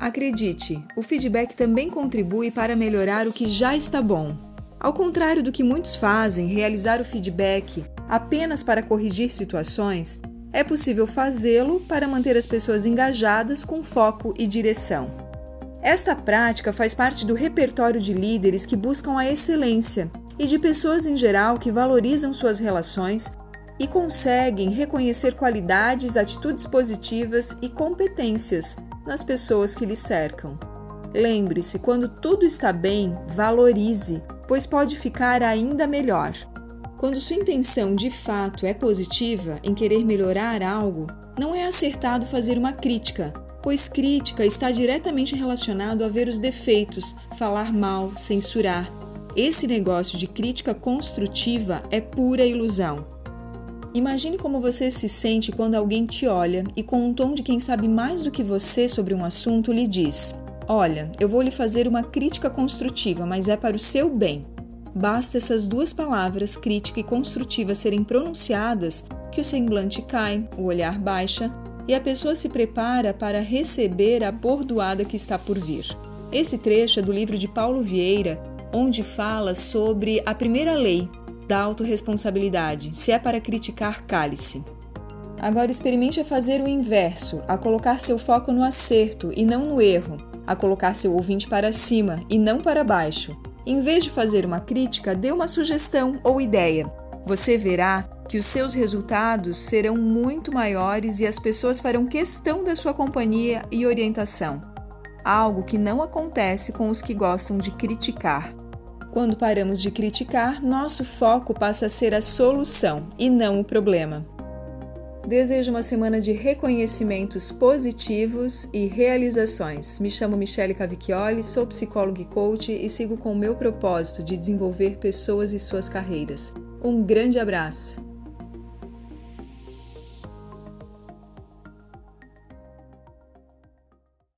Acredite, o feedback também contribui para melhorar o que já está bom. Ao contrário do que muitos fazem, realizar o feedback apenas para corrigir situações, é possível fazê-lo para manter as pessoas engajadas com foco e direção. Esta prática faz parte do repertório de líderes que buscam a excelência e de pessoas em geral que valorizam suas relações e conseguem reconhecer qualidades, atitudes positivas e competências nas pessoas que lhe cercam. Lembre-se, quando tudo está bem, valorize, pois pode ficar ainda melhor. Quando sua intenção de fato é positiva em querer melhorar algo, não é acertado fazer uma crítica, pois crítica está diretamente relacionado a ver os defeitos, falar mal, censurar. Esse negócio de crítica construtiva é pura ilusão. Imagine como você se sente quando alguém te olha e, com um tom de quem sabe mais do que você sobre um assunto, lhe diz: Olha, eu vou lhe fazer uma crítica construtiva, mas é para o seu bem. Basta essas duas palavras, crítica e construtiva, serem pronunciadas que o semblante cai, o olhar baixa e a pessoa se prepara para receber a bordoada que está por vir. Esse trecho é do livro de Paulo Vieira, onde fala sobre a primeira lei, da autorresponsabilidade. Se é para criticar, cale-se. Agora experimente a fazer o inverso, a colocar seu foco no acerto e não no erro, a colocar seu ouvinte para cima e não para baixo. Em vez de fazer uma crítica, dê uma sugestão ou ideia. Você verá que os seus resultados serão muito maiores e as pessoas farão questão da sua companhia e orientação. Algo que não acontece com os que gostam de criticar. Quando paramos de criticar, nosso foco passa a ser a solução e não o problema. Desejo uma semana de reconhecimentos positivos e realizações. Me chamo Michele Cavicchioli, sou psicóloga e coach e sigo com o meu propósito de desenvolver pessoas e suas carreiras. Um grande abraço!